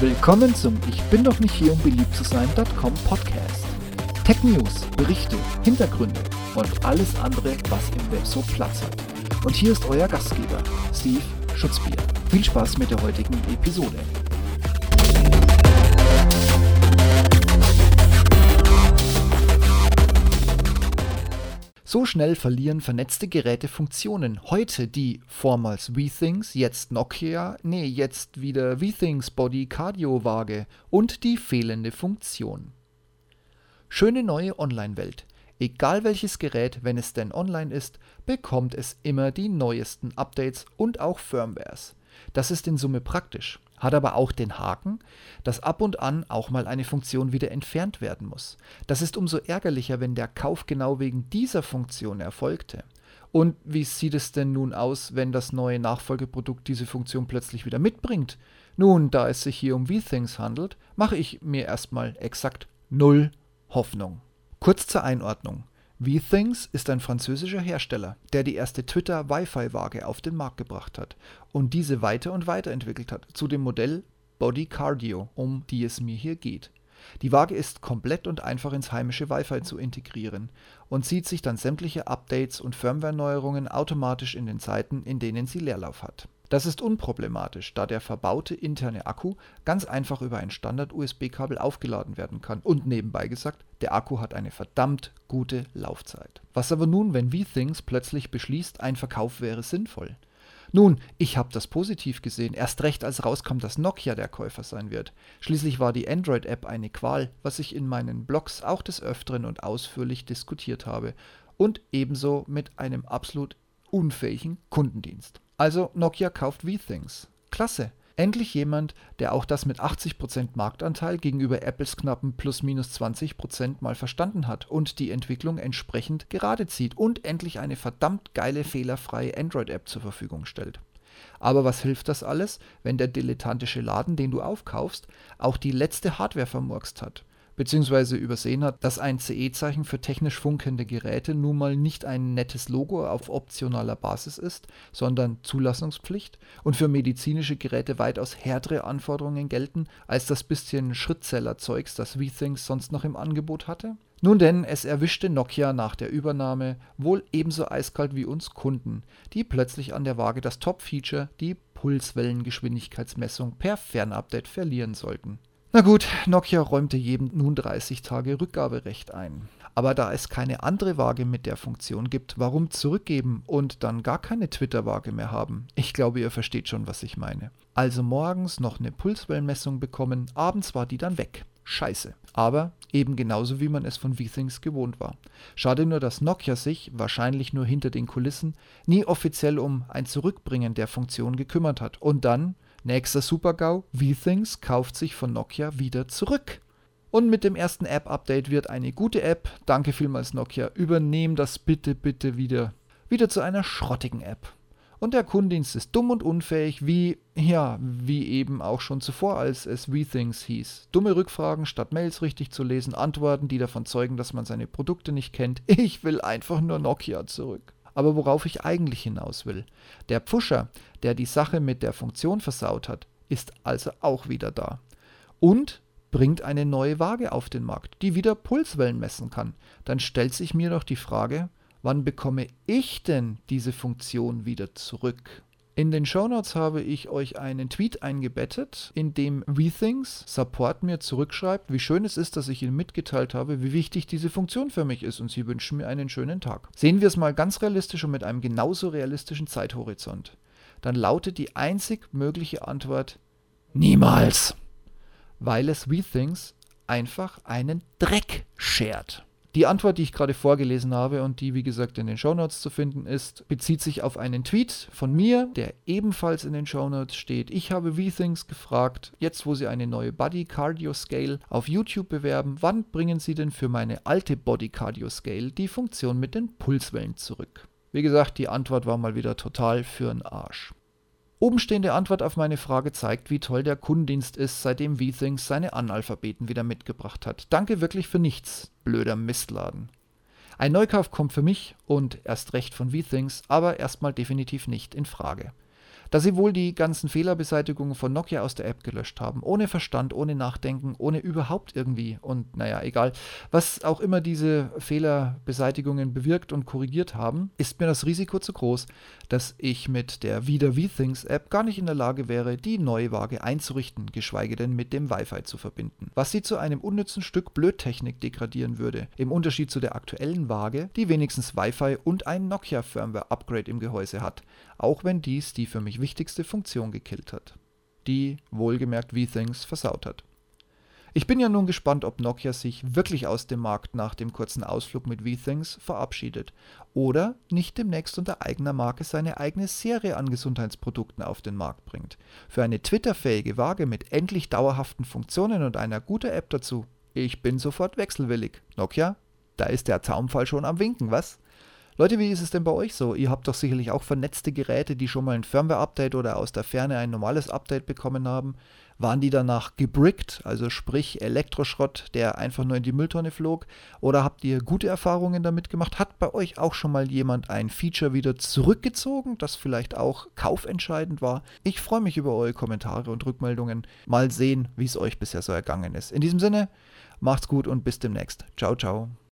Willkommen zum Ich bin doch nicht hier, um beliebt zu sein.com Podcast. Tech News, Berichte, Hintergründe und alles andere, was im Web so Platz hat. Und hier ist euer Gastgeber, Steve Schutzbier. Viel Spaß mit der heutigen Episode. So schnell verlieren vernetzte Geräte Funktionen. Heute die vormals WeThings, jetzt Nokia, nee, jetzt wieder WeThings Body Cardio Waage und die fehlende Funktion. Schöne neue Online-Welt. Egal welches Gerät, wenn es denn online ist, bekommt es immer die neuesten Updates und auch Firmwares. Das ist in Summe praktisch hat aber auch den Haken, dass ab und an auch mal eine Funktion wieder entfernt werden muss. Das ist umso ärgerlicher, wenn der Kauf genau wegen dieser Funktion erfolgte. Und wie sieht es denn nun aus, wenn das neue Nachfolgeprodukt diese Funktion plötzlich wieder mitbringt? Nun, da es sich hier um V-Things handelt, mache ich mir erstmal exakt null Hoffnung. Kurz zur Einordnung. VThings ist ein französischer Hersteller, der die erste Twitter-Wi-Fi-Waage auf den Markt gebracht hat und diese weiter und weiterentwickelt hat zu dem Modell Body Cardio, um die es mir hier geht. Die Waage ist komplett und einfach ins heimische Wi-Fi zu integrieren und zieht sich dann sämtliche Updates und Firmware-Neuerungen automatisch in den Zeiten, in denen sie Leerlauf hat. Das ist unproblematisch, da der verbaute interne Akku ganz einfach über ein Standard-USB-Kabel aufgeladen werden kann und nebenbei gesagt, der Akku hat eine verdammt gute Laufzeit. Was aber nun, wenn V-Things plötzlich beschließt, ein Verkauf wäre sinnvoll? Nun, ich habe das positiv gesehen, erst recht als rauskam, dass Nokia der Käufer sein wird. Schließlich war die Android-App eine Qual, was ich in meinen Blogs auch des Öfteren und ausführlich diskutiert habe. Und ebenso mit einem absolut unfähigen Kundendienst. Also Nokia kauft V-Things. Klasse. Endlich jemand, der auch das mit 80% Marktanteil gegenüber Apples knappen plus minus 20% mal verstanden hat und die Entwicklung entsprechend gerade zieht und endlich eine verdammt geile fehlerfreie Android-App zur Verfügung stellt. Aber was hilft das alles, wenn der dilettantische Laden, den du aufkaufst, auch die letzte Hardware vermurkst hat? Beziehungsweise übersehen hat, dass ein CE-Zeichen für technisch funkende Geräte nun mal nicht ein nettes Logo auf optionaler Basis ist, sondern Zulassungspflicht und für medizinische Geräte weitaus härtere Anforderungen gelten als das bisschen Schrittzeller-Zeugs, das V-Things sonst noch im Angebot hatte? Nun denn, es erwischte Nokia nach der Übernahme wohl ebenso eiskalt wie uns Kunden, die plötzlich an der Waage das Top-Feature, die Pulswellengeschwindigkeitsmessung per Fernupdate verlieren sollten. Na gut, Nokia räumte jedem nun 30 Tage Rückgaberecht ein. Aber da es keine andere Waage mit der Funktion gibt, warum zurückgeben und dann gar keine Twitter-Waage mehr haben? Ich glaube, ihr versteht schon, was ich meine. Also morgens noch eine Pulswellenmessung bekommen, abends war die dann weg. Scheiße. Aber eben genauso wie man es von V-Things gewohnt war. Schade nur, dass Nokia sich, wahrscheinlich nur hinter den Kulissen, nie offiziell um ein Zurückbringen der Funktion gekümmert hat und dann Nächster Super-GAU, V-Things kauft sich von Nokia wieder zurück. Und mit dem ersten App-Update wird eine gute App, danke vielmals Nokia, übernehmen das bitte, bitte wieder, wieder zu einer schrottigen App. Und der Kundendienst ist dumm und unfähig, wie, ja, wie eben auch schon zuvor, als es V-Things hieß. Dumme Rückfragen, statt Mails richtig zu lesen, Antworten, die davon zeugen, dass man seine Produkte nicht kennt. Ich will einfach nur Nokia zurück. Aber worauf ich eigentlich hinaus will, der Pfuscher, der die Sache mit der Funktion versaut hat, ist also auch wieder da. Und bringt eine neue Waage auf den Markt, die wieder Pulswellen messen kann. Dann stellt sich mir doch die Frage, wann bekomme ich denn diese Funktion wieder zurück? In den Shownotes habe ich euch einen Tweet eingebettet, in dem WeThings Support mir zurückschreibt, wie schön es ist, dass ich Ihnen mitgeteilt habe, wie wichtig diese Funktion für mich ist und Sie wünschen mir einen schönen Tag. Sehen wir es mal ganz realistisch und mit einem genauso realistischen Zeithorizont. Dann lautet die einzig mögliche Antwort Niemals! Weil es WeThings einfach einen Dreck schert. Die Antwort, die ich gerade vorgelesen habe und die, wie gesagt, in den Shownotes zu finden ist, bezieht sich auf einen Tweet von mir, der ebenfalls in den Shownotes steht. Ich habe V-Things gefragt, jetzt wo sie eine neue Body Cardio Scale auf YouTube bewerben, wann bringen sie denn für meine alte Body Cardio Scale die Funktion mit den Pulswellen zurück? Wie gesagt, die Antwort war mal wieder total für'n Arsch. Obenstehende Antwort auf meine Frage zeigt, wie toll der Kundendienst ist, seitdem V-Things seine Analphabeten wieder mitgebracht hat. Danke wirklich für nichts, blöder Mistladen. Ein Neukauf kommt für mich und erst recht von V-Things aber erstmal definitiv nicht in Frage. Da sie wohl die ganzen Fehlerbeseitigungen von Nokia aus der App gelöscht haben. Ohne Verstand, ohne Nachdenken, ohne überhaupt irgendwie. Und naja, egal. Was auch immer diese Fehlerbeseitigungen bewirkt und korrigiert haben, ist mir das Risiko zu groß, dass ich mit der Wieder V-Things App gar nicht in der Lage wäre, die neue Waage einzurichten, geschweige denn mit dem Wi-Fi zu verbinden. Was sie zu einem unnützen Stück Blödtechnik degradieren würde. Im Unterschied zu der aktuellen Waage, die wenigstens Wi-Fi und ein Nokia Firmware Upgrade im Gehäuse hat. Auch wenn dies die für mich wichtigste Funktion gekillt hat, die wohlgemerkt V-Things versaut hat. Ich bin ja nun gespannt, ob Nokia sich wirklich aus dem Markt nach dem kurzen Ausflug mit V-Things verabschiedet oder nicht demnächst unter eigener Marke seine eigene Serie an Gesundheitsprodukten auf den Markt bringt. Für eine Twitter-fähige Waage mit endlich dauerhaften Funktionen und einer guten App dazu. Ich bin sofort wechselwillig. Nokia, da ist der Zaumfall schon am Winken, was? Leute, wie ist es denn bei euch so? Ihr habt doch sicherlich auch vernetzte Geräte, die schon mal ein Firmware-Update oder aus der Ferne ein normales Update bekommen haben. Waren die danach gebrickt, also sprich Elektroschrott, der einfach nur in die Mülltonne flog? Oder habt ihr gute Erfahrungen damit gemacht? Hat bei euch auch schon mal jemand ein Feature wieder zurückgezogen, das vielleicht auch kaufentscheidend war? Ich freue mich über eure Kommentare und Rückmeldungen. Mal sehen, wie es euch bisher so ergangen ist. In diesem Sinne, macht's gut und bis demnächst. Ciao, ciao.